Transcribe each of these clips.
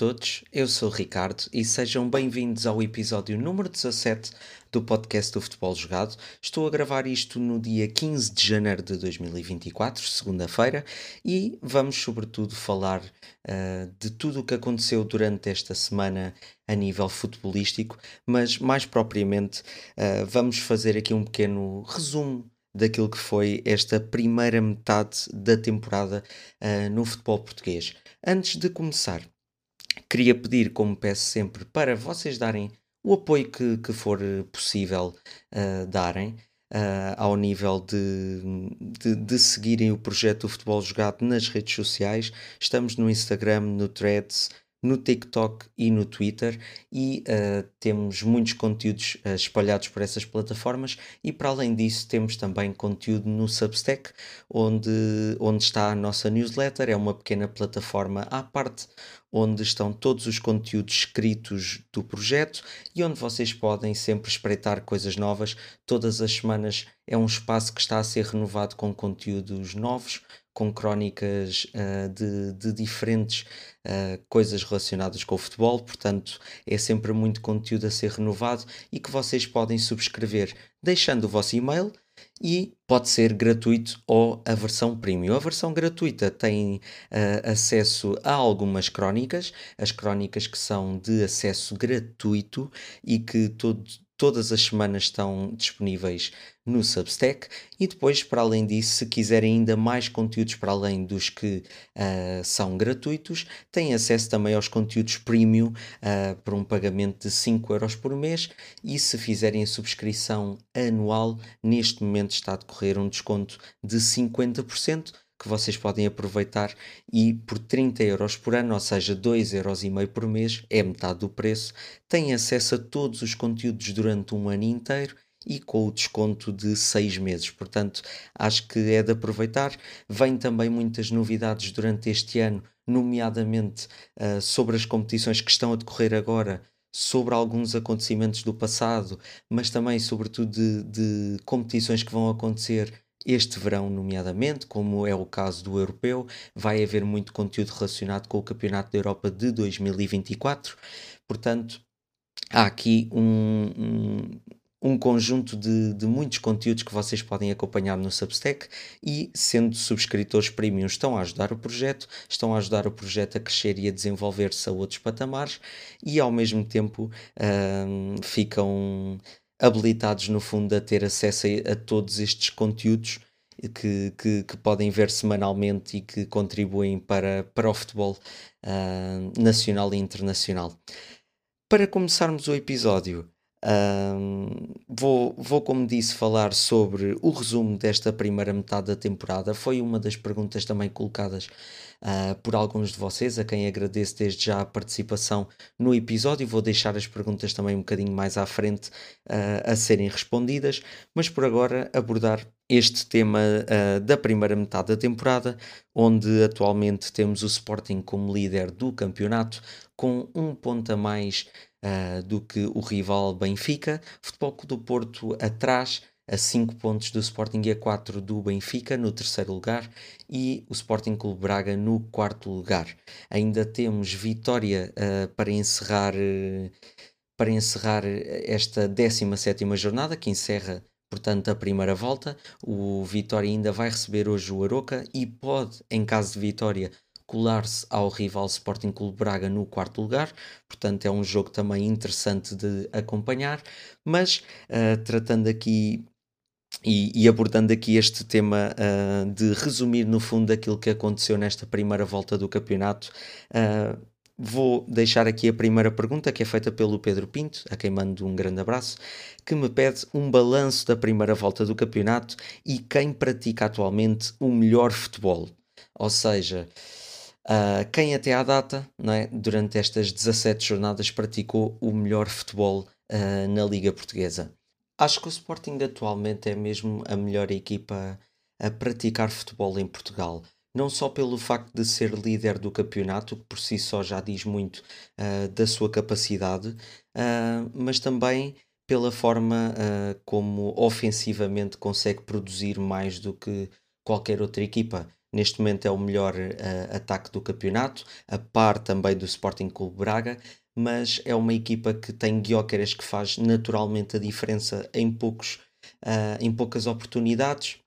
todos, eu sou Ricardo e sejam bem-vindos ao episódio número 17 do podcast do Futebol Jogado. Estou a gravar isto no dia 15 de janeiro de 2024, segunda-feira, e vamos, sobretudo, falar uh, de tudo o que aconteceu durante esta semana a nível futebolístico, mas mais propriamente uh, vamos fazer aqui um pequeno resumo daquilo que foi esta primeira metade da temporada uh, no futebol português. Antes de começar, queria pedir, como peço sempre, para vocês darem o apoio que, que for possível uh, darem. Uh, ao nível de, de, de, seguirem o projeto do futebol jogado nas redes sociais. Estamos no Instagram, no Threads, no TikTok e no Twitter e uh, temos muitos conteúdos uh, espalhados por essas plataformas e para além disso temos também conteúdo no Substack onde, onde está a nossa newsletter, é uma pequena plataforma à parte onde estão todos os conteúdos escritos do projeto e onde vocês podem sempre espreitar coisas novas. Todas as semanas é um espaço que está a ser renovado com conteúdos novos, com crónicas uh, de, de, diferentes uh, coisas relacionadas com o futebol, portanto é sempre muito conteúdo a ser renovado e que vocês podem subscrever deixando o vosso e-mail e pode ser gratuito ou a versão premium. A versão gratuita tem uh, acesso a algumas crónicas, as crónicas que são de acesso gratuito e que todo, todas as semanas estão disponíveis no Substack. E depois, para além disso, se quiserem ainda mais conteúdos para além dos que uh, são gratuitos, têm acesso também aos conteúdos premium uh, por um pagamento de 5 euros por mês. E se fizerem a subscrição anual, neste momento está a decorrer um desconto de 50% que vocês podem aproveitar e por 30 euros por ano, ou seja, 2,5 euros por mês, é metade do preço, têm acesso a todos os conteúdos durante um ano inteiro e com o desconto de 6 meses. Portanto, acho que é de aproveitar. Vêm também muitas novidades durante este ano, nomeadamente uh, sobre as competições que estão a decorrer agora sobre alguns acontecimentos do passado, mas também, sobretudo, de, de competições que vão acontecer este verão, nomeadamente, como é o caso do europeu, vai haver muito conteúdo relacionado com o Campeonato da Europa de 2024. Portanto, há aqui um, um, um conjunto de, de, muitos conteúdos que vocês podem acompanhar no Substack e, sendo subscritores premium, estão a ajudar o projeto, estão a ajudar o projeto a crescer e a desenvolver-se a outros patamares e, ao mesmo tempo, um, ficam habilitados, no fundo, a ter acesso a, a todos estes conteúdos que, que, que, podem ver semanalmente e que contribuem para, para o futebol uh, nacional e internacional. Para começarmos o episódio, uh, vou, vou, como disse, falar sobre o resumo desta primeira metade da temporada. Foi uma das perguntas também colocadas uh, por alguns de vocês, a quem agradeço desde já a participação no episódio. Vou deixar as perguntas também um bocadinho mais à frente uh, a serem respondidas, mas por agora abordar este tema uh, da primeira metade da temporada, onde atualmente temos o Sporting como líder do campeonato, com um ponto a mais uh, do que o rival Benfica, Futebol Clube do Porto atrás, a 5 pontos do Sporting e a 4 do Benfica no terceiro lugar e o Sporting Clube Braga no quarto lugar. Ainda temos vitória uh, para encerrar uh, para encerrar esta 17 jornada que encerra portanto a primeira volta. O Vitória ainda vai receber hoje o Aroca e pode, em caso de vitória, colar-se ao rival Sporting Clube Braga no quarto lugar, portanto é um jogo também interessante de acompanhar, mas uh, tratando aqui e, e, abordando aqui este tema uh, de resumir no fundo aquilo que aconteceu nesta primeira volta do campeonato, uh, vou deixar aqui a primeira pergunta que é feita pelo Pedro Pinto, a quem mando um grande abraço, que me pede um balanço da primeira volta do campeonato e quem pratica atualmente o melhor futebol. Ou seja, uh, quem até à data, não é, durante estas 17 jornadas, praticou o melhor futebol uh, na Liga Portuguesa. Acho que o Sporting atualmente é mesmo a melhor equipa a praticar futebol em Portugal. Não só pelo facto de ser líder do campeonato, que por si só já diz muito uh, da sua capacidade, mas também pela forma como ofensivamente consegue produzir mais do que qualquer outra equipa. Neste momento é o melhor uh, ataque do campeonato, a par também do Sporting Clube Braga, mas é uma equipa que tem Guióqueres que faz naturalmente a diferença em, poucos, uh, em poucas oportunidades.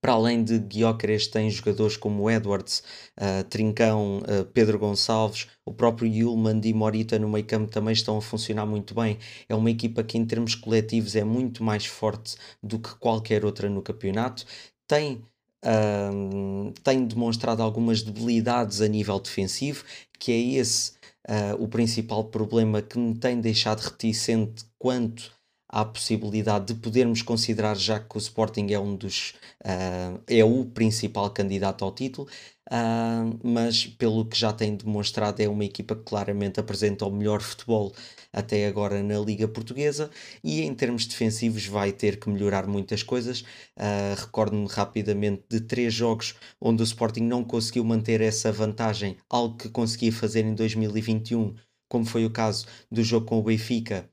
Para além de Guióqueres, tem jogadores como Edwards, uh, Trincão, uh, Pedro Gonçalves, o próprio Yulman e Morita no meio campo também estão a funcionar muito bem. É uma equipa que, em termos coletivos, é muito mais forte do que qualquer outra no campeonato. Tem uh, tem demonstrado algumas debilidades a nível defensivo, que é esse uh, o principal problema que me tem deixado reticente quanto à possibilidade de podermos considerar já que o Sporting é um dos uh, é o principal candidato ao título, uh, mas pelo que já tem demonstrado é uma equipa que claramente apresenta o melhor futebol até agora na Liga Portuguesa e em termos defensivos vai ter que melhorar muitas coisas. Uh, Recordo-me rapidamente de três jogos onde o Sporting não conseguiu manter essa vantagem, algo que conseguia fazer em 2021, como foi o caso do jogo com o Benfica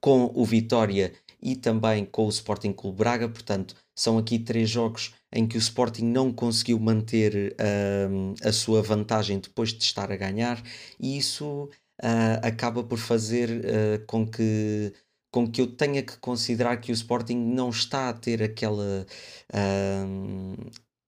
com o Vitória e também com o Sporting Clube Braga, portanto, são aqui três jogos em que o Sporting não conseguiu manter uh, a sua vantagem depois de estar a ganhar, e isso uh, acaba por fazer uh, com que com que eu tenha que considerar que o Sporting não está a ter aquela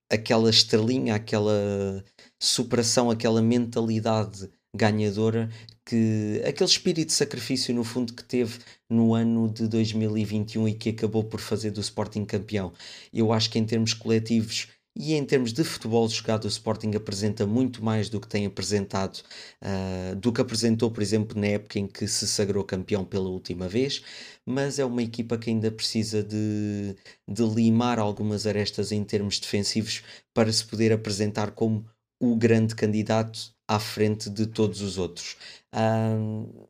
aquela estrelinha, aquela superação, aquela mentalidade ganhadora que aquele espírito de sacrifício no fundo que teve no ano de 2021 e que acabou por fazer do Sporting campeão. Eu acho que em termos coletivos e em termos de futebol jogado o Sporting apresenta muito mais do que tem apresentado uh, do que apresentou por exemplo na época em que se sagrou campeão pela última vez mas é uma equipa que ainda precisa de, de limar algumas arestas em termos defensivos para se poder apresentar como o grande candidato à frente de todos os outros. Um,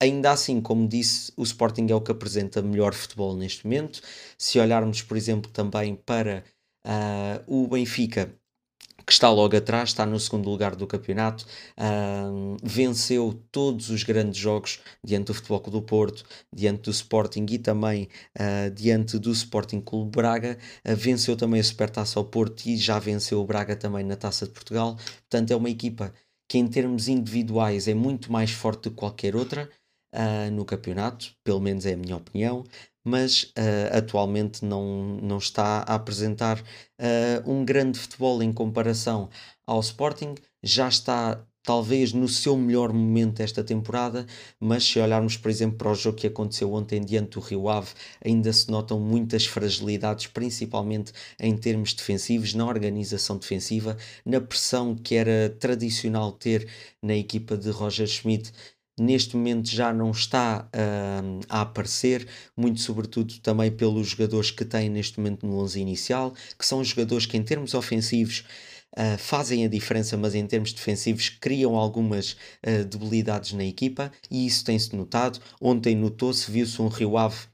ainda assim, como disse, o Sporting é o que apresenta melhor futebol neste momento. Se olharmos, por exemplo, também para uh, o Benfica, que está logo atrás, está no segundo lugar do campeonato, uh, venceu todos os grandes jogos diante do Futebol Clube do Porto, diante do Sporting e também uh, diante do Sporting Clube Braga, uh, venceu também a Supertaça ao Porto e já venceu o Braga também na Taça de Portugal, portanto é uma equipa que em termos individuais é muito mais forte do que qualquer outra no campeonato, pelo menos é a minha opinião, mas uh, atualmente não, não está a apresentar uh, um grande futebol em comparação ao Sporting. Já está talvez no seu melhor momento esta temporada, mas se olharmos, por exemplo, para o jogo que aconteceu ontem diante do Rio Ave, ainda se notam muitas fragilidades, principalmente em termos defensivos, na organização defensiva, na pressão que era tradicional ter na equipa de Roger Schmidt neste momento já não está uh, a aparecer, muito sobretudo também pelos jogadores que têm neste momento no 11 inicial, que são jogadores que em termos ofensivos uh, fazem a diferença, mas em termos defensivos criam algumas uh, debilidades na equipa e isso tem-se notado. Ontem notou-se, viu-se um Rio Ave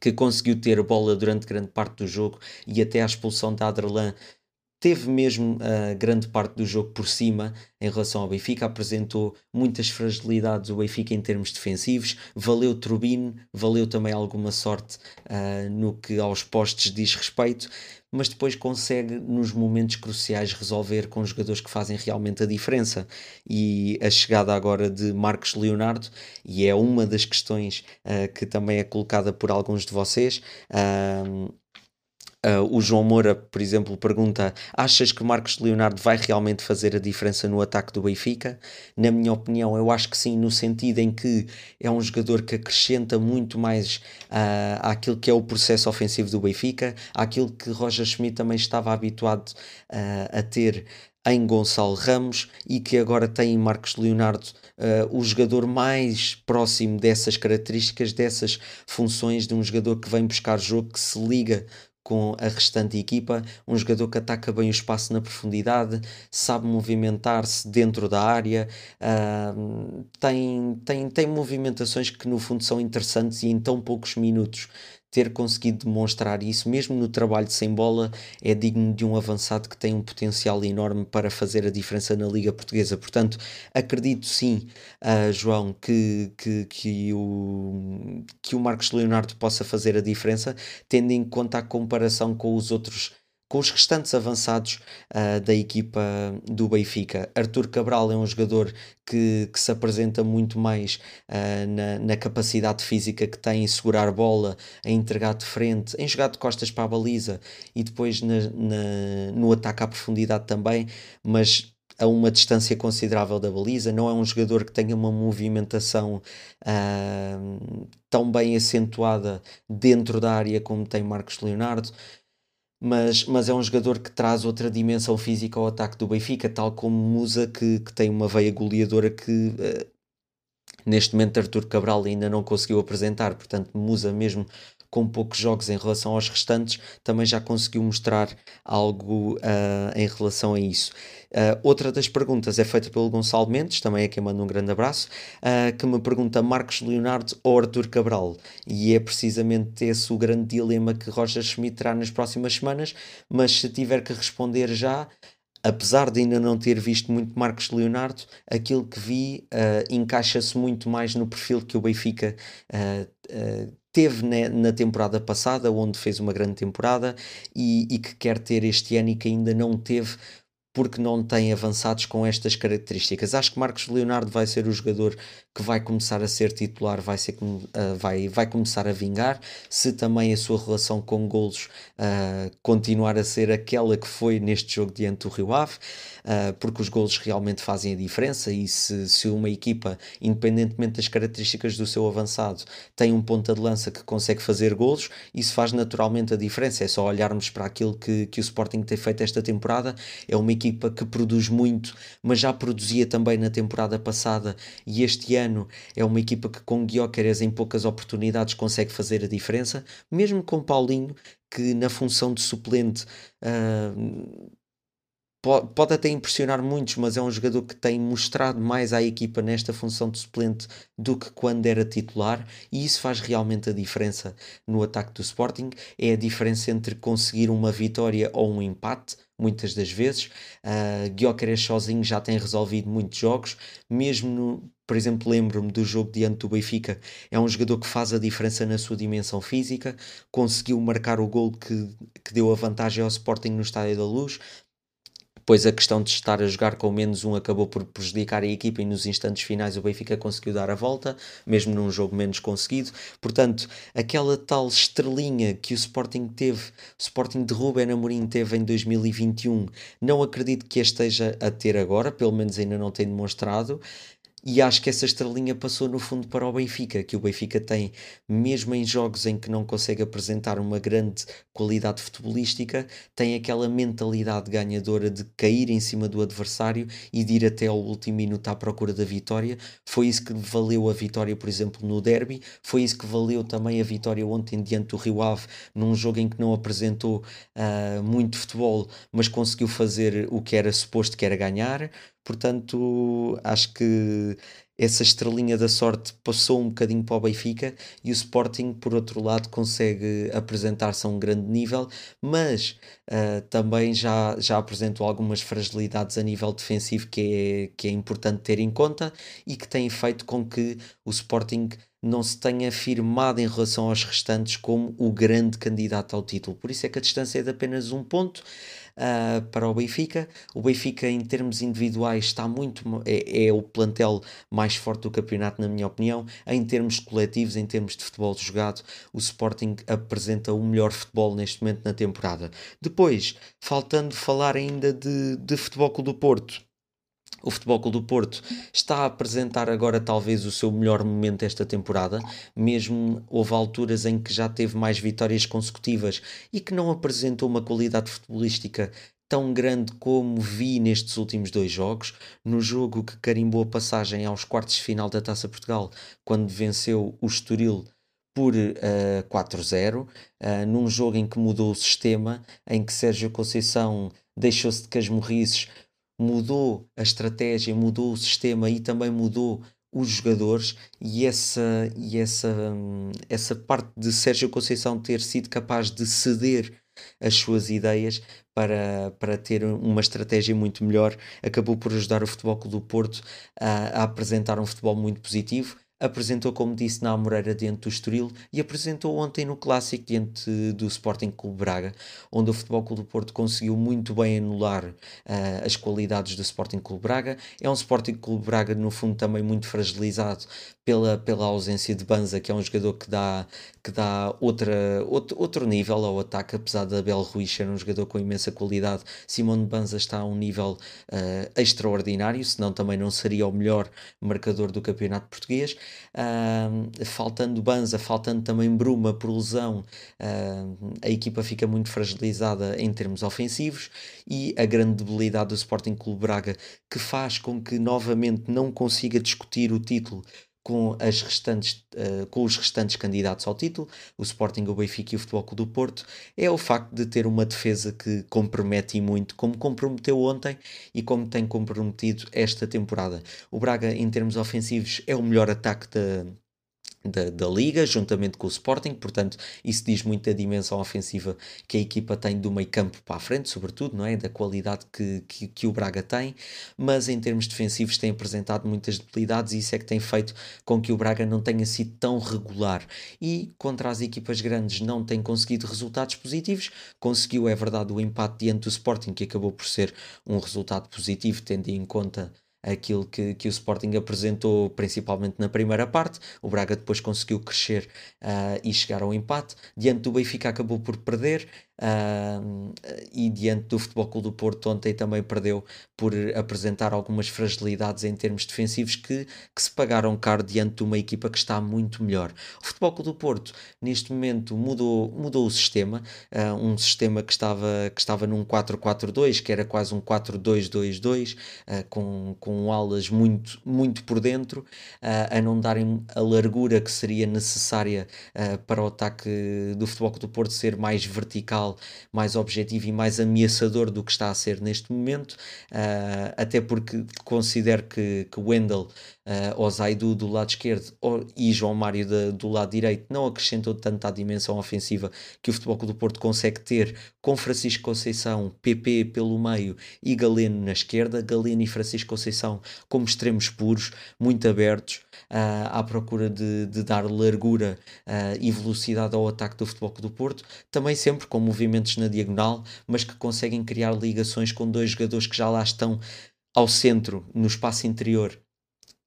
que conseguiu ter bola durante grande parte do jogo e até a expulsão da Adrelan teve mesmo a uh, grande parte do jogo por cima em relação ao Benfica, apresentou muitas fragilidades o Benfica em termos defensivos, valeu Turbino, valeu também alguma sorte uh, no que aos postes diz respeito, mas depois consegue nos momentos cruciais resolver com jogadores que fazem realmente a diferença. E a chegada agora de Marcos Leonardo e é uma das questões uh, que também é colocada por alguns de vocês uh, Uh, o João Moura, por exemplo, pergunta: achas que Marcos Leonardo vai realmente fazer a diferença no ataque do Benfica? Na minha opinião, eu acho que sim, no sentido em que é um jogador que acrescenta muito mais uh, àquilo que é o processo ofensivo do Benfica, àquilo que Roger Schmidt também estava habituado uh, a ter em Gonçalo Ramos e que agora tem em Marcos Leonardo uh, o jogador mais próximo dessas características, dessas funções de um jogador que vem buscar jogo, que se liga com a restante equipa, um jogador que ataca bem o espaço na profundidade, sabe movimentar-se dentro da área, uh, tem, tem, tem movimentações que no fundo são interessantes e em tão poucos minutos ter conseguido demonstrar isso, mesmo no trabalho sem bola, é digno de um avançado que tem um potencial enorme para fazer a diferença na Liga Portuguesa. Portanto, acredito sim, uh, João, que, que, que, o, que o Marcos Leonardo possa fazer a diferença, tendo em conta a comparação com os outros com os restantes avançados uh, da equipa do Benfica. Artur Cabral é um jogador que, que se apresenta muito mais uh, na, na, capacidade física que tem em segurar bola, em entregar de frente, em jogar de costas para a baliza e depois na, na, no ataque à profundidade também, mas a uma distância considerável da baliza. Não é um jogador que tenha uma movimentação uh, tão bem acentuada dentro da área como tem Marcos Leonardo mas, mas é um jogador que traz outra dimensão física ao ataque do Benfica, tal como Musa, que, que tem uma veia goleadora que uh, neste momento Artur Cabral ainda não conseguiu apresentar. Portanto, Musa, mesmo com poucos jogos em relação aos restantes, também já conseguiu mostrar algo uh, em relação a isso. Uh, outra das perguntas é feita pelo Gonçalo Mendes, também é quem manda um grande abraço, uh, que me pergunta Marcos Leonardo ou Arthur Cabral. E é precisamente esse o grande dilema que Roger Schmidt terá nas próximas semanas, mas se tiver que responder já, apesar de ainda não ter visto muito Marcos Leonardo, aquilo que vi uh, encaixa-se muito mais no perfil que o Benfica uh, uh, teve na, na, temporada passada, onde fez uma grande temporada e, e, que quer ter este ano e que ainda não teve porque não tem avançados com estas características. Acho que Marcos Leonardo vai ser o jogador que vai começar a ser titular, vai, ser, uh, vai, vai começar a vingar, se também a sua relação com golos uh, continuar a ser aquela que foi neste jogo diante do Rio Ave, uh, porque os golos realmente fazem a diferença e se, se uma equipa, independentemente das características do seu avançado, tem um ponta de lança que consegue fazer golos, isso faz naturalmente a diferença. É só olharmos para aquilo que, que o Sporting tem feito esta temporada, é uma equipa que produz muito, mas já produzia também na temporada passada e este ano ano é uma equipa que com Guiocares em poucas oportunidades consegue fazer a diferença, mesmo com Paulinho, que na função de suplente uh, pode até impressionar muitos, mas é um jogador que tem mostrado mais à equipa nesta função de suplente do que quando era titular, e isso faz realmente a diferença no ataque do Sporting. É a diferença entre conseguir uma vitória ou um empate, muitas das vezes. Uh, sozinho já tem resolvido muitos jogos, mesmo no, por exemplo, lembro-me do jogo diante do Benfica, é um jogador que faz a diferença na sua dimensão física, conseguiu marcar o gol que, que deu a vantagem ao Sporting no Estádio da Luz, depois a questão de estar a jogar com menos um acabou por prejudicar a equipa e nos instantes finais o Benfica conseguiu dar a volta, mesmo num jogo menos conseguido. Portanto, aquela tal estrelinha que o Sporting teve, o Sporting de Ruben Amorim teve em 2021, não acredito que esteja a ter agora, pelo menos ainda não tem demonstrado. E acho que essa estrelinha passou no fundo para o Benfica, que o Benfica tem, mesmo em jogos em que não consegue apresentar uma grande qualidade futebolística, tem aquela mentalidade ganhadora de cair em cima do adversário e de ir até ao último minuto à procura da vitória. Foi isso que valeu a vitória, por exemplo, no derby, foi isso que valeu também a vitória ontem diante do Rio Ave, num jogo em que não apresentou uh, muito futebol, mas conseguiu fazer o que era suposto que era ganhar. Portanto, acho que essa estrelinha da sorte passou um bocadinho para o Benfica e o Sporting, por outro lado, consegue apresentar-se a um grande nível, mas uh, também já, já apresentou algumas fragilidades a nível defensivo que é, que é importante ter em conta e que tem feito com que o Sporting não se tenha firmado em relação aos restantes como o grande candidato ao título. Por isso é que a distância é de apenas um ponto uh, para o Benfica. O Benfica, em termos individuais, está muito é, é, o plantel mais forte do campeonato, na minha opinião. Em termos coletivos, em termos de futebol jogado, o Sporting apresenta o melhor futebol neste momento na temporada. Depois, faltando falar ainda de, de Futebol do Porto o Futebol Clube do Porto está a apresentar agora talvez o seu melhor momento esta temporada, mesmo houve alturas em que já teve mais vitórias consecutivas e que não apresentou uma qualidade futebolística tão grande como vi nestes últimos dois jogos, no jogo que carimbou a passagem aos quartos de final da Taça Portugal, quando venceu o Estoril por uh, eh, 4-0, uh, num jogo em que mudou o sistema, em que Sérgio Conceição deixou-se de casmurrices mudou a estratégia, mudou o sistema e também mudou os jogadores e essa, e essa, essa parte de Sérgio Conceição ter sido capaz de ceder as suas ideias para, para ter uma estratégia muito melhor acabou por ajudar o Futebol Clube do Porto a, a apresentar um futebol muito positivo apresentou, como disse, na Amoreira diante do Estoril e apresentou ontem no Clássico diante do Sporting Clube Braga, onde o Futebol Clube do Porto conseguiu muito bem anular uh, as qualidades do Sporting Clube Braga. É um Sporting Clube Braga, no fundo, também muito fragilizado pela, pela ausência de Banza, que é um jogador que dá, que dá outra, outro, outro nível ao ataque, apesar de Abel Ruiz ser um jogador com imensa qualidade. Simone Banza está a um nível uh, extraordinário, senão também não seria o melhor marcador do campeonato português. Uh, faltando Banza, faltando também Bruma por lesão, uh, a equipa fica muito fragilizada em termos ofensivos e a grande debilidade do Sporting Clube Braga que faz com que novamente não consiga discutir o título com, as restantes, uh, com os restantes candidatos ao título, o Sporting, o Benfica e o Futebol Clube do Porto, é o facto de ter uma defesa que compromete muito, como comprometeu ontem e como tem comprometido esta temporada. O Braga, em termos ofensivos, é o melhor ataque da, da, da, Liga, juntamente com o Sporting, portanto, isso diz muito da dimensão ofensiva que a equipa tem do meio campo para a frente, sobretudo, não é? Da qualidade que, que, que, o Braga tem, mas em termos defensivos tem apresentado muitas debilidades e isso é que tem feito com que o Braga não tenha sido tão regular e contra as equipas grandes não tem conseguido resultados positivos. Conseguiu, é verdade, o empate diante do Sporting, que acabou por ser um resultado positivo, tendo em conta aquilo que, que o Sporting apresentou principalmente na primeira parte. O Braga depois conseguiu crescer uh, e chegar ao empate. Diante do Benfica acabou por perder. Uh, e diante do Futebol Clube do Porto ontem também perdeu por apresentar algumas fragilidades em termos defensivos que, que se pagaram caro diante de uma equipa que está muito melhor. O Futebol Clube do Porto neste momento mudou, mudou o sistema, uh, um sistema que estava, que estava num 4-4-2, que era quase um 4-2-2-2, uh, ah, com, com alas muito, muito por dentro, a não darem a largura que seria necessária para o ataque do Futebol Clube do Porto ser mais vertical mais objetivo e mais ameaçador do que está a ser neste momento, uh, até porque considero que, que Wendell uh, ou Zaidu do lado esquerdo e João Mário do lado direito não acrescentou tanto à dimensão ofensiva que o Futebol Clube do Porto consegue ter com Francisco Conceição, PP pelo meio e Galeno na esquerda, Galeno e Francisco Conceição como extremos puros, muito abertos, uh, à procura de, de dar largura uh, e velocidade ao ataque do Futebol Clube do Porto, também sempre com movimentos na diagonal, mas que conseguem criar ligações com dois jogadores que já lá estão ao centro, no espaço interior,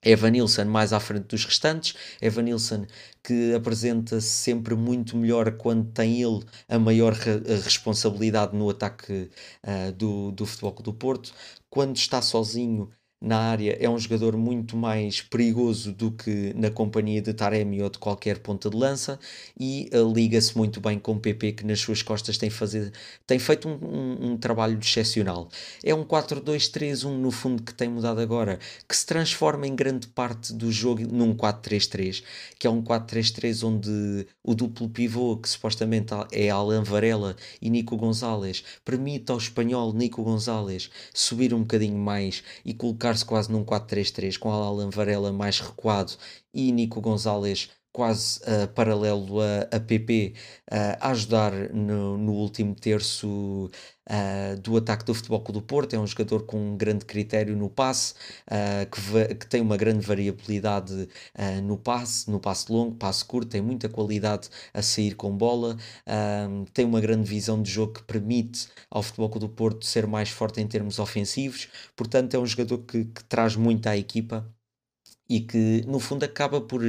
Evanilson mais à frente dos restantes, Evanilson que apresenta-se sempre muito melhor quando tem ele a maior re responsabilidade no ataque uh, do, do Futebol do Porto, quando está sozinho na área é um jogador muito mais perigoso do que na companhia de Taremi ou de qualquer ponta de lança e uh, liga-se muito bem com o PP que nas suas costas tem, fazer, tem feito um, um, um trabalho excepcional. É um 4-2-3-1 no fundo que tem mudado agora, que se transforma em grande parte do jogo num 4-3-3, que é um 4-3-3 onde o duplo pivô, que supostamente é Alan Varela e Nico Gonzalez, permite ao espanhol Nico Gonzalez subir um bocadinho mais e colocar colocar-se quase num 4-3-3 com Alan Varela mais recuado e Nico Gonzalez quase uh, paralelo a, a PP uh, a ajudar no, no último terço uh, do ataque do Futebol Clube do Porto. É um jogador com um grande critério no passe, que, que, tem uma grande variabilidade no passe, no passe longo, passe curto, tem muita qualidade a sair com bola, tem uma grande visão de jogo que permite ao Futebol Clube do Porto ser mais forte em termos ofensivos. Portanto, é um jogador que, que traz muito à equipa e que no fundo acaba por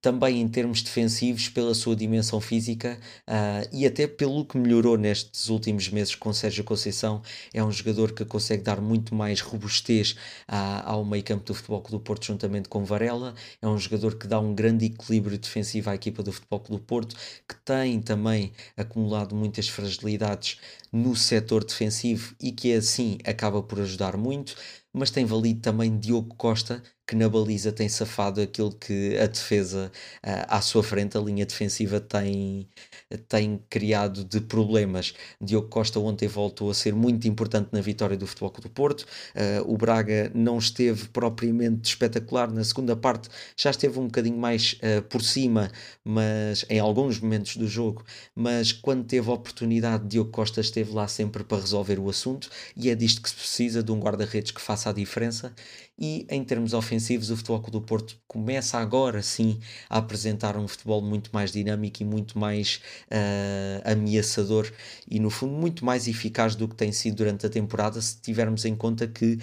também em termos defensivos, pela sua dimensão física uh, e até pelo que melhorou nestes últimos meses com Sérgio Conceição. É um jogador que consegue dar muito mais robustez uh, ao meio campo do Futebol Clube do Porto, juntamente com Varela. É um jogador que dá um grande equilíbrio defensivo à equipa do Futebol Clube do Porto, que tem também acumulado muitas fragilidades no setor defensivo e que assim acaba por ajudar muito. Mas tem valido também Diogo Costa, que na baliza tem safado aquilo que a defesa uh, à sua frente, a linha defensiva tem, tem criado de problemas. Diogo Costa ontem voltou a ser muito importante na vitória do Futebol do Porto. Uh, o Braga não esteve propriamente espetacular na segunda parte, já esteve um bocadinho mais uh, por cima, mas em alguns momentos do jogo, mas quando teve a oportunidade, Diogo Costa esteve lá sempre para resolver o assunto e é disto que se precisa de um guarda-redes que faça faça a diferença. E em termos ofensivos, o Futebol Clube do Porto começa agora sim a apresentar um futebol muito mais dinâmico e muito mais uh, ameaçador e, no fundo, muito mais eficaz do que tem sido durante a temporada. Se tivermos em conta que uh,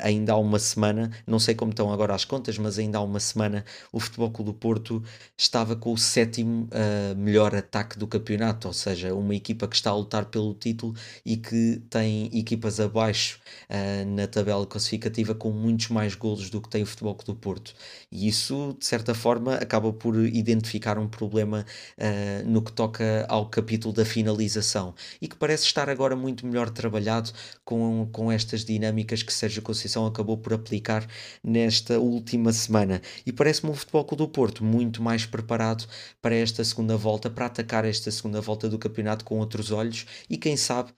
ainda há uma semana, não sei como estão agora as contas, mas ainda há uma semana o Futebol Clube do Porto estava com o sétimo uh, melhor ataque do campeonato, ou seja, uma equipa que está a lutar pelo título e que tem equipas abaixo na tabela classificativa com muitos mais golos do que tem o Futebol Clube do Porto. E isso, de certa forma, acaba por identificar um problema uh, no que toca ao capítulo da finalização e que parece estar agora muito melhor trabalhado com, com estas dinâmicas que Sérgio Conceição acabou por aplicar nesta última semana. E parece-me um Futebol Clube do Porto muito mais preparado para esta segunda volta, para atacar esta segunda volta do campeonato com outros olhos e quem sabe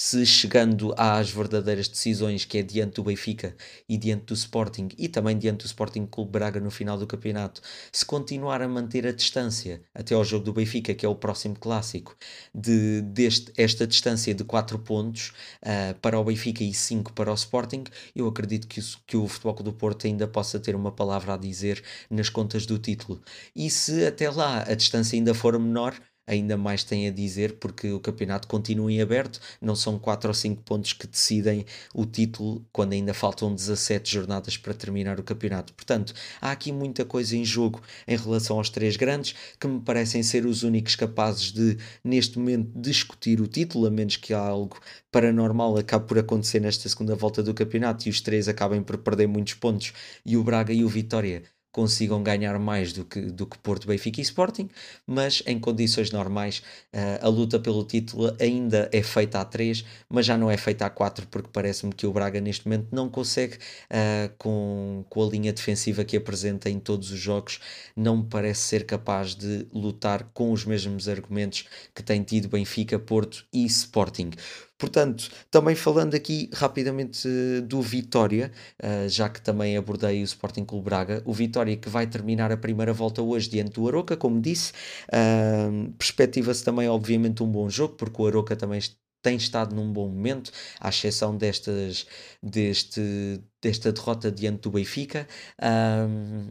se chegando às verdadeiras decisões, que é diante do Benfica e diante do Sporting, e também diante do Sporting Clube Braga no final do campeonato, se continuar a manter a distância até ao jogo do Benfica, que é o próximo clássico, de deste, esta distância de 4 pontos uh, para o Benfica e 5 para o Sporting, eu acredito que, que o Futebol do Porto ainda possa ter uma palavra a dizer nas contas do título. E se até lá a distância ainda for menor, ainda mais tem a dizer, porque o campeonato continua em aberto, não são 4 ou 5 pontos que decidem o título quando ainda faltam 17 jornadas para terminar o campeonato. Portanto, há aqui muita coisa em jogo em relação aos três grandes, que me parecem ser os únicos capazes de, neste momento, discutir o título, a menos que algo paranormal acabe por acontecer nesta segunda volta do campeonato e os três acabem por perder muitos pontos e o Braga e o Vitória consigam ganhar mais do que, do que Porto, Benfica e Sporting, mas em condições normais uh, a luta pelo título ainda é feita a 3, mas já não é feita a 4, porque parece-me que o Braga neste momento não consegue, uh, com, com a linha defensiva que apresenta em todos os jogos, não parece ser capaz de lutar com os mesmos argumentos que tem tido Benfica, Porto e Sporting. Portanto, também falando aqui rapidamente do Vitória, uh, já que também abordei o Sporting Clube Braga, o Vitória que vai terminar a primeira volta hoje diante do Aroca, como disse, uh, perspectiva-se também obviamente um bom jogo, porque o Aroca também tem estado num bom momento, à exceção destas, deste, desta derrota diante do Benfica. Um,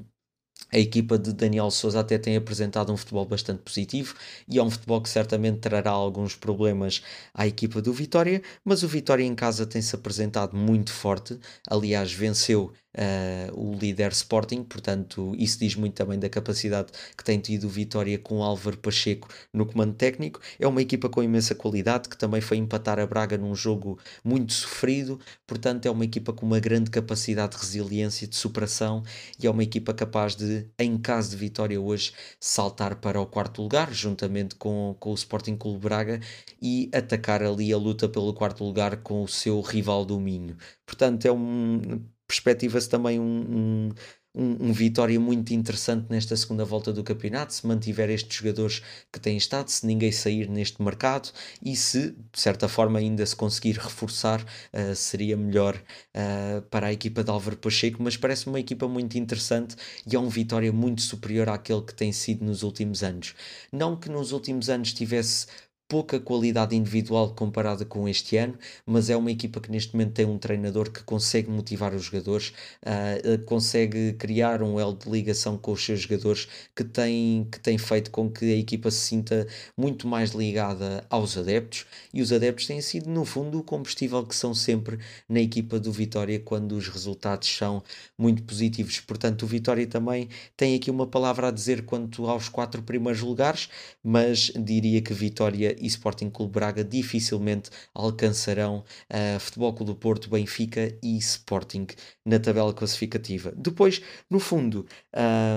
a equipa de Daniel Souza até tem apresentado um futebol bastante positivo e é um futebol que certamente trará alguns problemas à equipa do Vitória, mas o Vitória em casa tem-se apresentado muito forte. Aliás, venceu uh, o líder Sporting, portanto, isso diz muito também da capacidade que tem tido o Vitória com Álvaro Pacheco no comando técnico. É uma equipa com imensa qualidade que também foi empatar a Braga num jogo muito sofrido, portanto, é uma equipa com uma grande capacidade de resiliência, de superação e é uma equipa capaz de, em caso de vitória hoje, saltar para o quarto lugar, juntamente com, com o Sporting Clube Braga e atacar ali a luta pelo quarto lugar com o seu rival do Minho. Portanto, é um perspectiva-se também um, um, um, Vitória muito interessante nesta segunda volta do campeonato, se mantiver estes jogadores que têm estado, se ninguém sair neste mercado e se, de certa forma, ainda se conseguir reforçar, uh, seria melhor uh, para a equipa de Álvaro Pacheco, mas parece uma equipa muito interessante e é um Vitória muito superior àquele que tem sido nos últimos anos. Não que nos últimos anos tivesse pouca qualidade individual comparada com este ano, mas é uma equipa que neste momento tem um treinador que consegue motivar os jogadores, uh, consegue criar um elo de ligação com os seus jogadores que tem, que tem feito com que a equipa se sinta muito mais ligada aos adeptos e os adeptos têm sido, no fundo, o combustível que são sempre na equipa do Vitória quando os resultados são muito positivos. Portanto, o Vitória também tem aqui uma palavra a dizer quanto aos quatro primeiros lugares, mas diria que Vitória e Sporting Clube Braga dificilmente alcançarão uh, Futebol Clube do Porto, Benfica e Sporting na tabela classificativa. Depois, no fundo,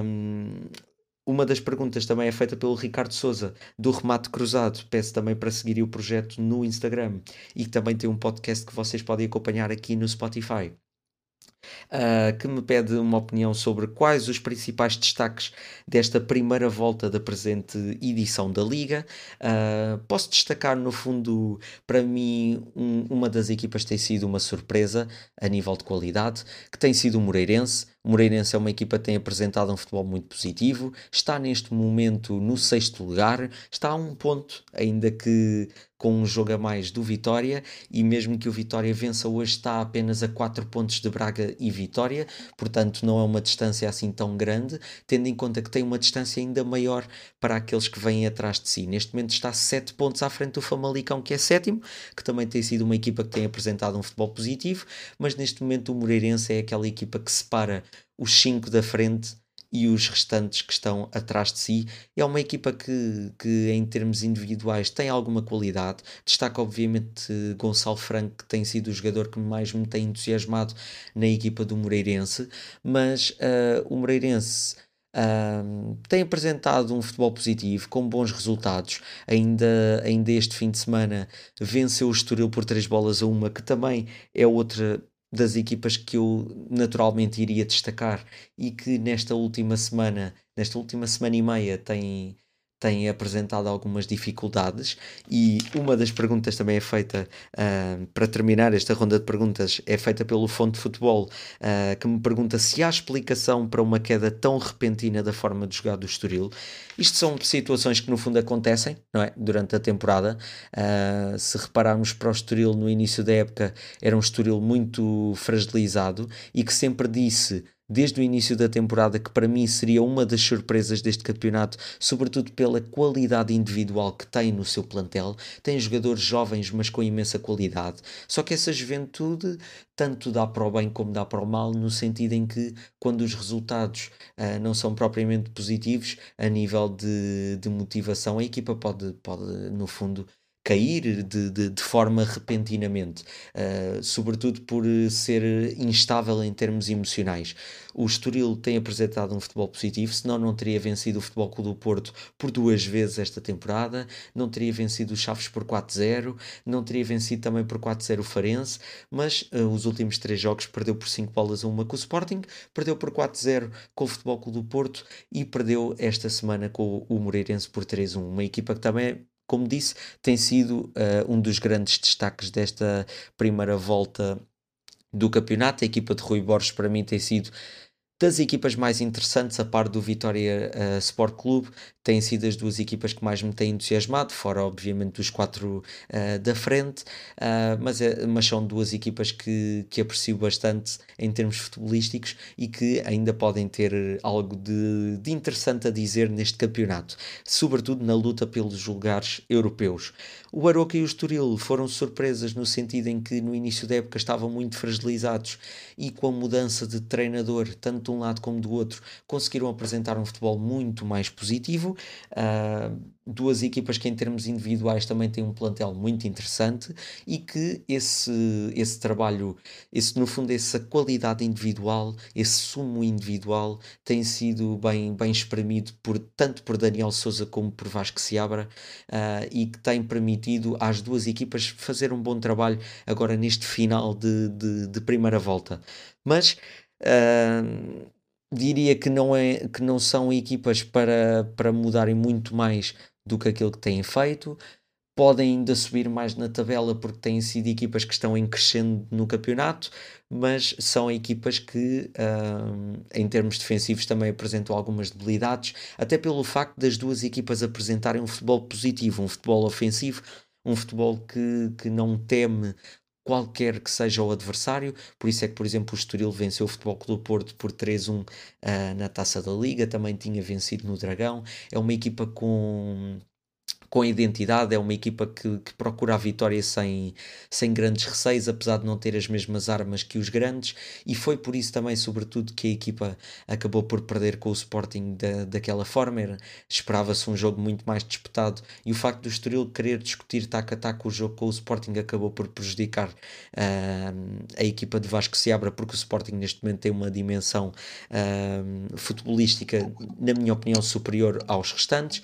um, uma das perguntas também é feita pelo Ricardo Souza, do Remate Cruzado. Peço também para seguir o projeto no Instagram e também tem um podcast que vocês podem acompanhar aqui no Spotify. Uh, que me pede uma opinião sobre quais os principais destaques desta primeira volta da presente edição da Liga. Uh, posso destacar, no fundo, para mim, um, uma das equipas tem sido uma surpresa a nível de qualidade, que tem sido o Moreirense. O Moreirense é uma equipa que tem apresentado um futebol muito positivo, está neste momento no sexto lugar, está a um ponto, ainda que com um jogo a mais do Vitória, e mesmo que o Vitória vença hoje, está apenas a 4 pontos de Braga e Vitória, portanto não é uma distância assim tão grande, tendo em conta que tem uma distância ainda maior para aqueles que vêm atrás de si. Neste momento está 7 pontos à frente do Famalicão, que é sétimo, que também tem sido uma equipa que tem apresentado um futebol positivo, mas neste momento o Moreirense é aquela equipa que separa os 5 da frente e os restantes que estão atrás de si. É uma equipa que, que em termos individuais, tem alguma qualidade. Destaca, obviamente, Gonçalo Franco, que tem sido o jogador que mais me tem entusiasmado na equipa do Moreirense, mas uh, o Moreirense. Uh, tem apresentado um futebol positivo, com bons resultados. Ainda, ainda este fim de semana venceu o Estoril por 3 bolas a uma, que também é outra das equipas que eu naturalmente iria destacar e que nesta última semana, nesta última semana e meia tem tem apresentado algumas dificuldades. E uma das perguntas também é feita uh, para terminar esta ronda de perguntas é feita pelo Fonte Futebol uh, que me pergunta se há explicação para uma queda tão repentina da forma de jogar do Estoril. Isto são situações que no fundo acontecem não é? durante a temporada. Uh, se repararmos para o Estoril no início da época era um Estoril muito fragilizado e que sempre disse desde o início da temporada, que para mim seria uma das surpresas deste campeonato, sobretudo pela qualidade individual que tem no seu plantel. Tem jogadores jovens, mas com imensa qualidade. Só que essa juventude tanto dá para o bem como dá para o mal, no sentido em que, quando os resultados uh, não são propriamente positivos, a nível de, de motivação, a equipa pode, pode no fundo, cair de, de, de forma repentinamente, uh, sobretudo por ser instável em termos emocionais. O Estoril tem apresentado um futebol positivo, senão não teria vencido o Futebol Clube do Porto por duas vezes esta temporada, não teria vencido o Chaves por 4-0, não teria vencido também por 4-0 o Farense, mas uh, os últimos três jogos perdeu por 5 bolas a uma com o Sporting, perdeu por 4-0 com o Futebol Clube do Porto e perdeu esta semana com o Moreirense por 3-1. Uma equipa que também como disse, tem sido uh, um dos grandes destaques desta primeira volta do campeonato. A equipa de Rui Borges, para mim, tem sido das equipas mais interessantes, a par do Vitória uh, Sport Clube, têm sido as duas equipas que mais me têm entusiasmado, fora obviamente dos quatro uh, da frente, uh, mas, é, mas são duas equipas que, que aprecio bastante em termos futebolísticos e que ainda podem ter algo de, de interessante a dizer neste campeonato, sobretudo na luta pelos lugares europeus. O Aroca e o Estoril foram surpresas no sentido em que no início da época estavam muito fragilizados e com a mudança de treinador, tanto de um lado como do outro, conseguiram apresentar um futebol muito mais positivo. Uh, duas equipas que em termos individuais também têm um plantel muito interessante e que esse, esse trabalho, esse no fundo essa qualidade individual, esse sumo individual tem sido bem, bem espremido por, tanto por Daniel Souza como por Vasco Seabra uh, e que tem permitido às duas equipas fazer um bom trabalho agora neste final de, de, de primeira volta. Mas diria que não, é, que não são equipas para, para mudarem muito mais do que aquilo que têm feito. Podem ainda subir mais na tabela porque têm sido equipas que estão em crescendo no campeonato, mas são equipas que, em termos defensivos, também apresentam algumas debilidades, até pelo facto das duas equipas apresentarem um futebol positivo, um futebol ofensivo, um futebol que, que não teme qualquer que seja o adversário, por isso é que, por exemplo, o Estoril venceu o Futebol Clube Porto por 3-1 uh, na Taça da Liga, também tinha vencido no Dragão, é uma equipa com com identidade, é uma equipa que, que, procura a vitória sem, sem grandes receios, apesar de não ter as mesmas armas que os grandes, e foi por isso também, sobretudo, que a equipa acabou por perder com o Sporting da, daquela forma. Esperava-se um jogo muito mais disputado, e o facto do Estoril querer discutir taco a taco o jogo com o Sporting acabou por prejudicar uh, a equipa de Vasco Seabra, porque o Sporting neste momento tem uma dimensão uh, futebolística, na minha opinião, superior aos restantes.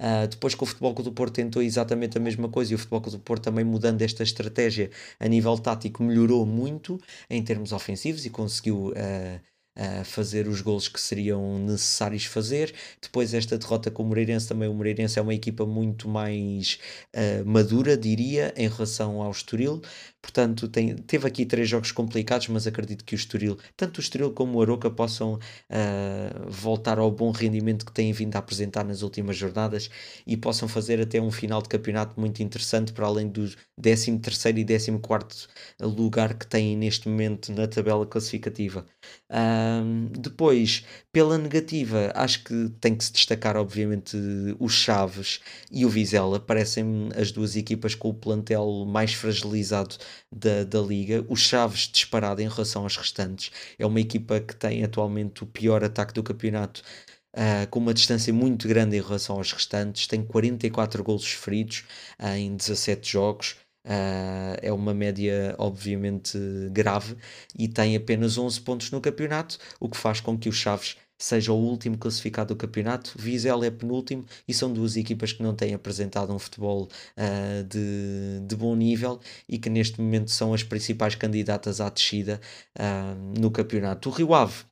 Uh, depois com o Futebol do Porto tentou exatamente a mesma coisa e o Futebol Clube do Porto também mudando esta estratégia a nível tático melhorou muito em termos ofensivos e conseguiu uh, a fazer os gols que seriam necessários fazer. Depois esta derrota com o Moreirense, também o Moreirense é uma equipa muito mais uh, madura, diria, em relação ao Estoril. Portanto, tem, teve aqui três jogos complicados, mas acredito que o Estoril, tanto o Estoril como o Aroca possam uh, voltar ao bom rendimento que têm vindo a apresentar nas últimas jornadas e possam fazer até um final de campeonato muito interessante, para além do 13 terceiro e 14 quarto lugar que têm neste momento na tabela classificativa. Uh, depois, pela negativa, acho que tem que se destacar, obviamente, os Chaves e o Vizela. Parecem as duas equipas com o plantel mais fragilizado da, da liga. O Chaves disparado em relação aos restantes. É uma equipa que tem atualmente o pior ataque do campeonato. Uh, com uma distância muito grande em relação aos restantes, tem 44 golos feridos uh, em 17 jogos, uh, é uma média obviamente grave e tem apenas 11 pontos no campeonato, o que faz com que o Chaves seja o último classificado do campeonato. Vizela é penúltimo e são duas equipas que não têm apresentado um futebol uh, de, de bom nível e que neste momento são as principais candidatas à descida uh, no campeonato. O Rio Ave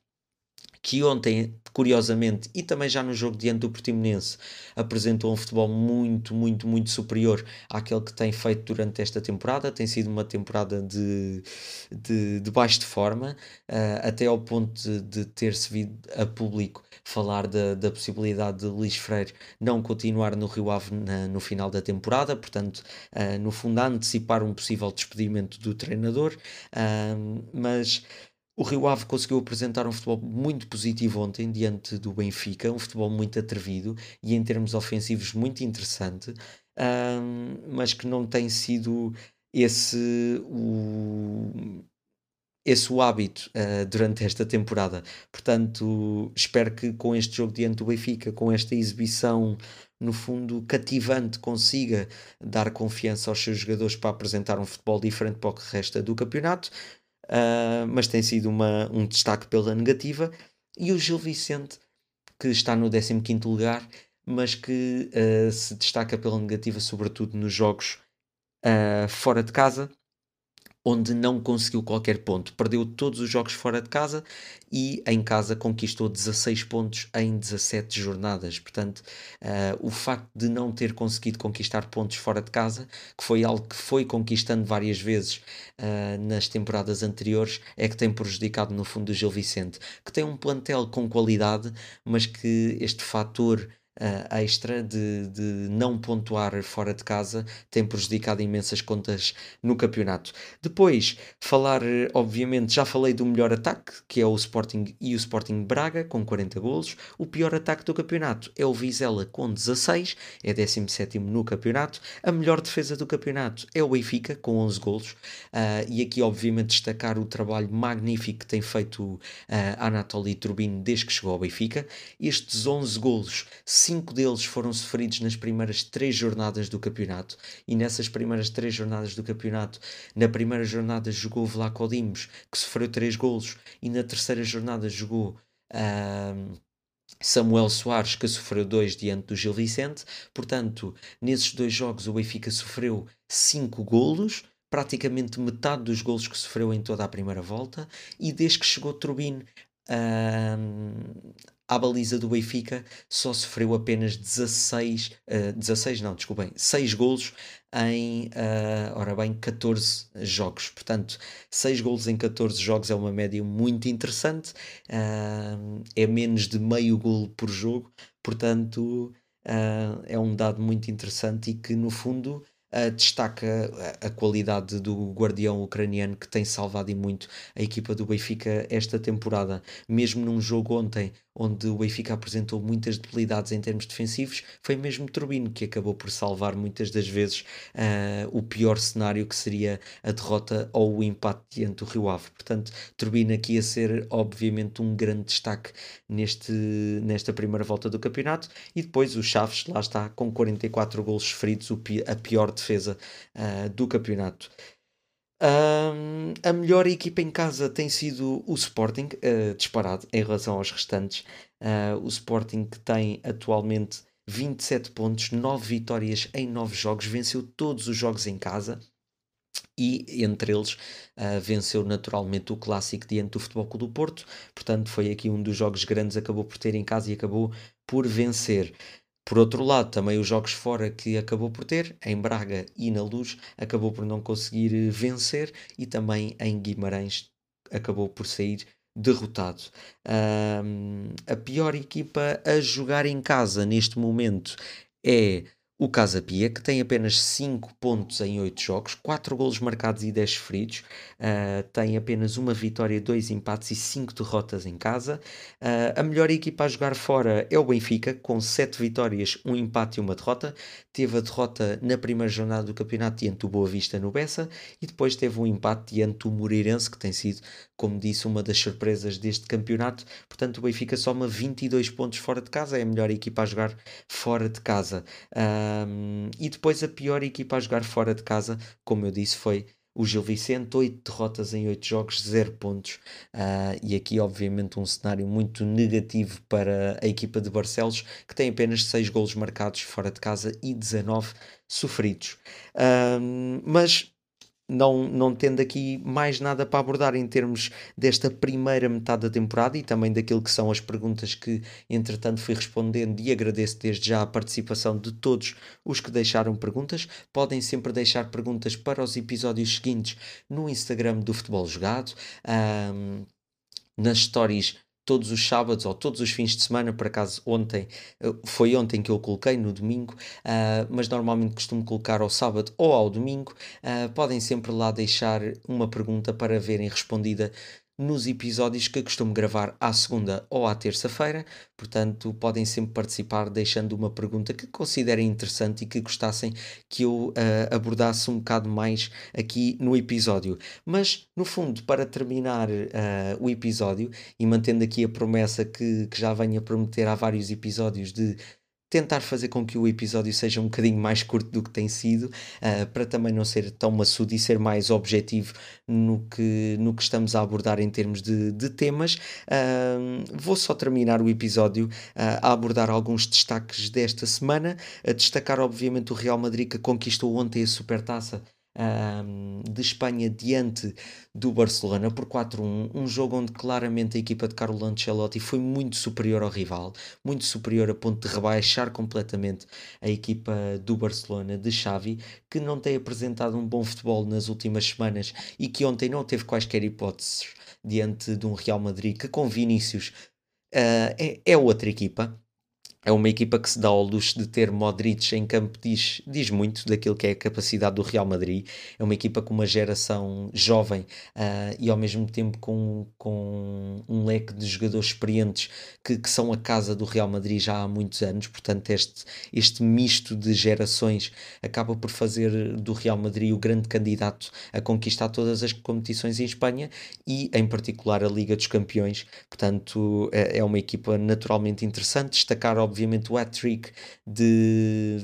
que ontem, curiosamente, e também já no jogo diante do Portimonense, apresentou um futebol muito, muito, muito superior àquele que tem feito durante esta temporada. Tem sido uma temporada de, de, de baixo de forma, uh, até ao ponto de, de ter-se vindo a público falar da, da possibilidade de Luís Freire não continuar no Rio Ave na, no final da temporada, portanto, uh, no fundo, a antecipar um possível despedimento do treinador, uh, mas o Rio Ave conseguiu apresentar um futebol muito positivo ontem diante do Benfica, um futebol muito atrevido e em termos ofensivos muito interessante, um, mas que não tem sido esse o, esse o hábito uh, durante esta temporada. Portanto, espero que com este jogo diante do Benfica, com esta exibição no fundo cativante, consiga dar confiança aos seus jogadores para apresentar um futebol diferente para o que resta do campeonato uh, mas tem sido uma, um destaque pela negativa. E o Gil Vicente, que está no 15 lugar, mas que uh, se destaca pela negativa, sobretudo nos jogos uh, fora de casa, onde não conseguiu qualquer ponto. Perdeu todos os jogos fora de casa e em casa conquistou 16 pontos em 17 jornadas. Portanto, uh, o facto de não ter conseguido conquistar pontos fora de casa, que foi algo que foi conquistando várias vezes uh, nas temporadas anteriores, é que tem prejudicado no fundo o Gil Vicente, que tem um plantel com qualidade, mas que este fator uh, extra de, de não pontuar fora de casa tem prejudicado imensas contas no campeonato. Depois, falar, obviamente, já falei do melhor ataque, que é o Sporting e o Sporting Braga, com 40 golos. O pior ataque do campeonato é o Vizela, com 16, é 17 no campeonato. A melhor defesa do campeonato é o Benfica, com 11 golos. Uh, e aqui, obviamente, destacar o trabalho magnífico que tem feito uh, Anatoly Turbin desde que chegou ao Benfica. Estes 11 golos, cinco deles foram sofridos nas primeiras três jornadas do campeonato. E nessas primeiras três jornadas do campeonato, na primeira jornada jogou Vlaco Dimos, que sofreu três golos, e na terceira jornada jogou. Samuel Soares, que sofreu dois diante do Gil Vicente. Portanto, nesses dois jogos, o Benfica sofreu cinco golos, praticamente metade dos golos que sofreu em toda a primeira volta. E desde que chegou Turbine uh, à baliza do Benfica só sofreu apenas 16, uh, 16 não, desculpem, 6 golos em, uh, ora bem, 14 jogos. Portanto, 6 golos em 14 jogos é uma média muito interessante, uh, é menos de meio golo por jogo, portanto, uh, é um dado muito interessante e que, no fundo, Uh, destaca a, a, qualidade do guardião ucraniano que tem salvado e muito a equipa do Benfica esta temporada. Mesmo num jogo ontem onde o Benfica apresentou muitas debilidades em termos defensivos, foi mesmo Turbino que acabou por salvar muitas das vezes uh, o pior cenário que seria a derrota ou o empate diante do Rio Ave. Portanto, Turbino aqui a ser obviamente um grande destaque neste, nesta primeira volta do campeonato e depois o Chaves, lá está, com 44 golos feridos, a pior defesa uh, do campeonato. Um, a melhor equipa em casa tem sido o Sporting, uh, disparado em relação aos restantes. Uh, o Sporting que tem atualmente 27 pontos, 9 vitórias em 9 jogos, venceu todos os jogos em casa e entre eles uh, venceu naturalmente o clássico diante do Futebol Clube do Porto, portanto foi aqui um dos jogos grandes, acabou por ter em casa e acabou por vencer. Por outro lado, também os jogos fora que acabou por ter, em Braga e na Luz, acabou por não conseguir eh, vencer e também em Guimarães acabou por sair derrotado. Um, a pior equipa a jogar em casa neste momento é o Casa Pia, que tem apenas 5 pontos em 8 jogos, 4 golos marcados e 10 feridos, uh, tem apenas uma vitória, 2 empates e 5 derrotas em casa. Uh, a melhor equipa a jogar fora é o Benfica, com 7 vitórias, 1 um empate e uma derrota. Teve a derrota na primeira jornada do campeonato diante do Boa Vista no Bessa e depois teve um empate diante do Moreirense, que tem sido, como disse, uma das surpresas deste campeonato. Portanto, o Benfica soma 22 pontos fora de casa, é a melhor equipa a jogar fora de casa. Uh, um, e depois a pior equipa a jogar fora de casa, como eu disse, foi o Gil Vicente, 8 derrotas em 8 jogos, 0 pontos. Uh, e aqui, obviamente, um cenário muito negativo para a equipa de Barcelos, que tem apenas 6 golos marcados fora de casa e 19 sofridos. Mas não, não tendo aqui mais nada para abordar em termos desta primeira metade da temporada e também daquilo que são as perguntas que, entretanto, fui respondendo e agradeço desde já a participação de todos os que deixaram perguntas. Podem sempre deixar perguntas para os episódios seguintes no Instagram do Futebol Jogado. Um, nas stories todos os sábados ou todos os fins de semana, por acaso ontem, eh, foi ontem que eu coloquei, no domingo, uh, mas normalmente costumo colocar ao sábado ou ao domingo. Uh, podem sempre lá deixar uma pergunta para verem respondida nos episódios que costumo gravar à segunda ou à terça-feira. Portanto, podem sempre participar deixando uma pergunta que considerem interessante e que gostassem que eu uh, abordasse um bocado mais aqui no episódio. Mas, no fundo, para terminar uh, o episódio e mantendo aqui a promessa que, que já venho a prometer há vários episódios de tentar fazer com que o episódio seja um bocadinho mais curto do que tem sido, uh, para também não ser tão maçudo e ser mais objetivo no que, no que estamos a abordar em termos de, de temas. Uh, vou só terminar o episódio uh, a abordar alguns destaques desta semana, a destacar obviamente o Real Madrid que conquistou ontem a Supertaça um, de Espanha diante do Barcelona por 4-1, um. Jogo onde claramente a equipa de Carlo Ancelotti foi muito superior ao rival, muito superior a ponto de rebaixar completamente a equipa do Barcelona de Xavi, que não tem apresentado um bom futebol nas últimas semanas e que ontem não teve quaisquer hipóteses diante de um Real Madrid que com Vinícius uh, é, é outra equipa, é uma equipa que se dá ao luxo de ter Modric em campo, diz, diz muito daquilo que é a capacidade do Real Madrid. É uma equipa com uma geração jovem uh, e ao mesmo tempo com, com um leque de jogadores experientes que, que são a casa do Real Madrid já há muitos anos. Portanto, este, este misto de gerações acaba por fazer do Real Madrid o grande candidato a conquistar todas as competições em Espanha e, em particular, a Liga dos Campeões. Portanto, é, é uma equipa naturalmente interessante. Destacar, obviamente, o hat-trick de,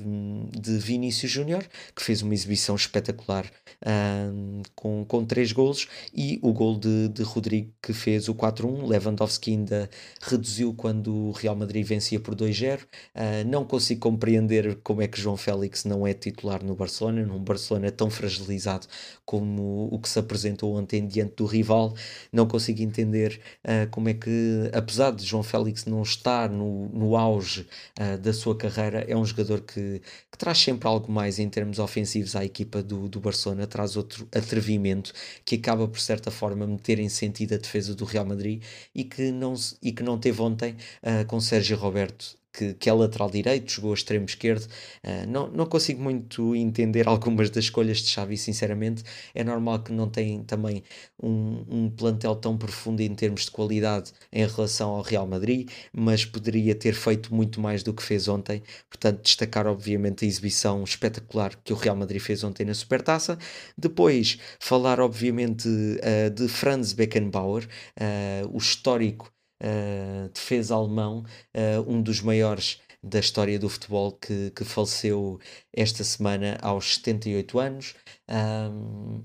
de Vinícius Júnior, que fez uma exibição espetacular um, com, com três golos, e o gol de, de Rodrigo, que fez o 4-1. Lewandowski ainda reduziu quando o Real Madrid vencia por 2-0. Uh, não consigo compreender como é que João Félix não é titular no Barcelona, num Barcelona tão fragilizado como o que se apresentou ontem diante do rival. Não consigo entender uh, como é que, apesar de João Félix não estar no, no auge auge uh, da sua carreira, é um jogador que, que, traz sempre algo mais em termos ofensivos à equipa do, do Barcelona, traz outro atrevimento que acaba por certa forma meter em sentido a defesa do Real Madrid e que não, e que não teve ontem uh, com Sérgio Roberto que, que é lateral direito, jogou extremo esquerdo. Uh, não, não consigo muito entender algumas das escolhas de Xavi, sinceramente. É normal que não tenha também um, um plantel tão profundo em termos de qualidade em relação ao Real Madrid, mas poderia ter feito muito mais do que fez ontem. Portanto, destacar obviamente a exibição espetacular que o Real Madrid fez ontem na Supertaça. Depois, falar obviamente uh, de Franz Beckenbauer, uh, o histórico uh, defesa alemão, uh, um dos maiores da história do futebol que, que faleceu esta semana aos 78 anos. Um,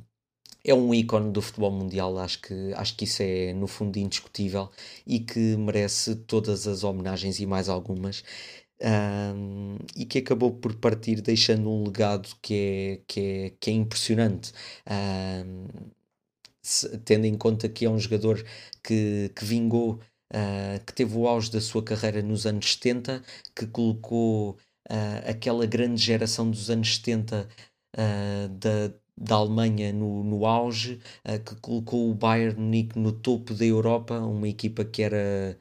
é um ícone do futebol mundial, acho que, acho que isso é no fundo indiscutível e que merece todas as homenagens e mais algumas. um, e que acabou por partir deixando um legado que é, que é, que é impressionante. Um, se, tendo em conta que é um jogador que, que vingou, uh, que teve o auge da sua carreira nos anos 70, que colocou uh, aquela grande geração dos anos 70 uh, da, da Alemanha no, no auge, que colocou o Bayern Munique no topo da Europa, uma equipa que era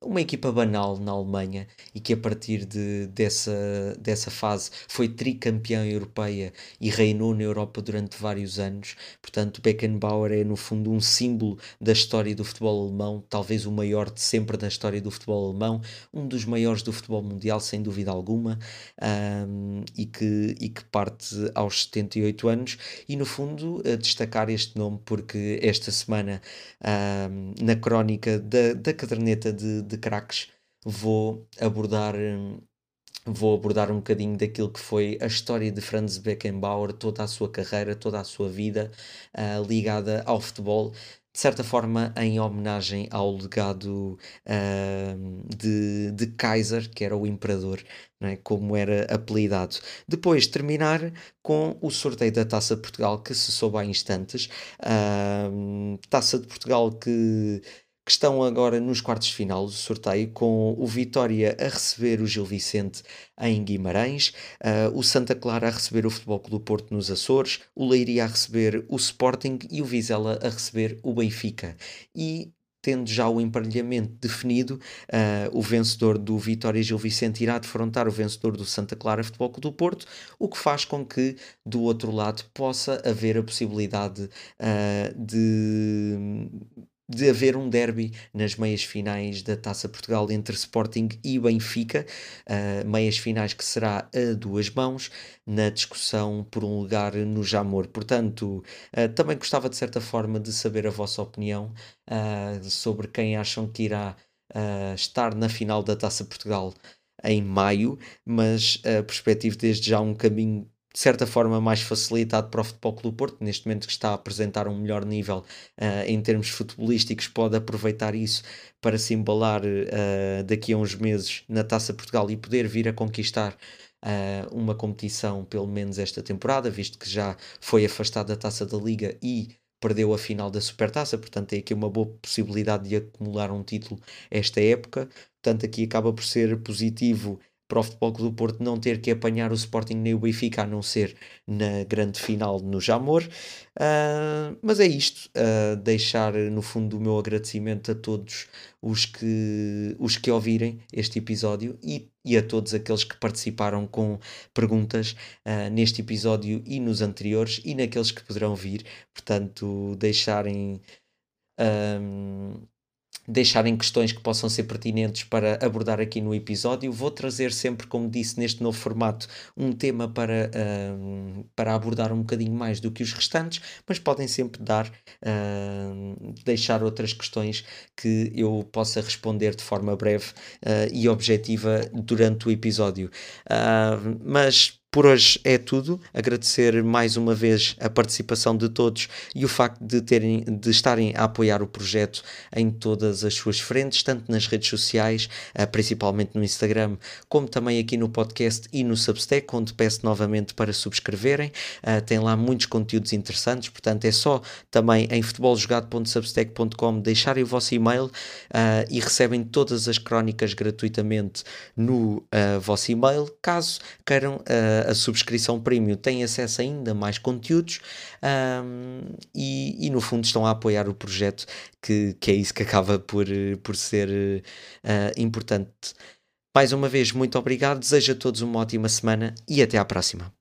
uma equipa banal na Alemanha e que a partir de, dessa, dessa fase foi tricampeã europeia e reinou na Europa durante vários anos. Portanto, Beckenbauer é no fundo um símbolo da história do futebol alemão, talvez o maior de sempre da história do futebol alemão, um dos maiores do futebol mundial, sem dúvida alguma, um, e, que, e que parte aos 78 anos. E no fundo, destacar este nome porque esta semana, um, na crónica da, da caderneta de de craques, vou abordar hum, vou abordar um bocadinho daquilo que foi a história de Franz Beckenbauer, toda a sua carreira, toda a sua vida uh, ligada ao futebol, de certa forma em homenagem ao legado uh, de, de Kaiser, que era o imperador, é? como era apelidado. Depois terminar com o sorteio da Taça de Portugal, que se soube há instantes. Uh, Taça de Portugal que que estão agora nos quartos de final do sorteio, com o Vitória a receber o Gil Vicente em Guimarães, uh, o Santa Clara a receber o Futebol Clube do Porto nos Açores, o Leiria a receber o Sporting e o Vizela a receber o Benfica. E tendo já o emparelhamento definido, uh, o vencedor do Vitória Gil Vicente irá defrontar o vencedor do Santa Clara Futebol Clube do Porto, o que faz com que do outro lado possa haver a possibilidade uh, de de haver um derby nas meias finais da Taça Portugal entre Sporting e Benfica, uh, meias finais que será a duas mãos, na discussão por um lugar no Jamor. Portanto, uh, também gostava de certa forma de saber a vossa opinião uh, sobre quem acham que irá estar na final da Taça Portugal em maio, mas uh, perspectivo desde já um caminho de certa forma mais facilitado para o Futebol Clube Porto, neste momento que está a apresentar um melhor nível uh, em termos futebolísticos, pode aproveitar isso para se embalar uh, daqui a uns meses na Taça Portugal e poder vir a conquistar uh, uma competição, pelo menos esta temporada, visto que já foi afastado da Taça da Liga e perdeu a final da Supertaça, portanto tem aqui uma boa possibilidade de acumular um título esta época. Portanto, aqui acaba por ser positivo para o Futebol Clube do Porto não ter que apanhar o Sporting nem o Benfica, a não ser na grande final no Jamor. Uh, mas é isto, uh, deixar no fundo o meu agradecimento a todos os que, os que ouvirem este episódio e, e a todos aqueles que participaram com perguntas uh, neste episódio e nos anteriores e naqueles que poderão vir. Portanto, deixarem deixarem questões que possam ser pertinentes para abordar aqui no episódio. Vou trazer sempre, como disse, neste novo formato, um tema para, uh, para abordar um bocadinho mais do que os restantes, mas podem sempre dar, uh, deixar outras questões que eu possa responder de forma breve uh, e objetiva durante o episódio. mas por hoje é tudo. Agradecer mais uma vez a participação de todos e o facto de, terem, de estarem a apoiar o projeto em todas as suas frentes, tanto nas redes sociais, eh, principalmente no Instagram, como também aqui no podcast e no Substack, onde peço novamente para subscreverem. Eh, tem lá muitos conteúdos interessantes, portanto é só também em futeboljogado.substack.com deixarem o vosso e-mail eh, e recebem todas as crónicas gratuitamente no vosso e-mail, caso queiram a subscrição premium tem acesso a ainda mais conteúdos um, e, e, no fundo estão a apoiar o projeto, que, que é isso que acaba por, por ser uh, importante. Mais uma vez, muito obrigado, desejo a todos uma ótima semana e até à próxima.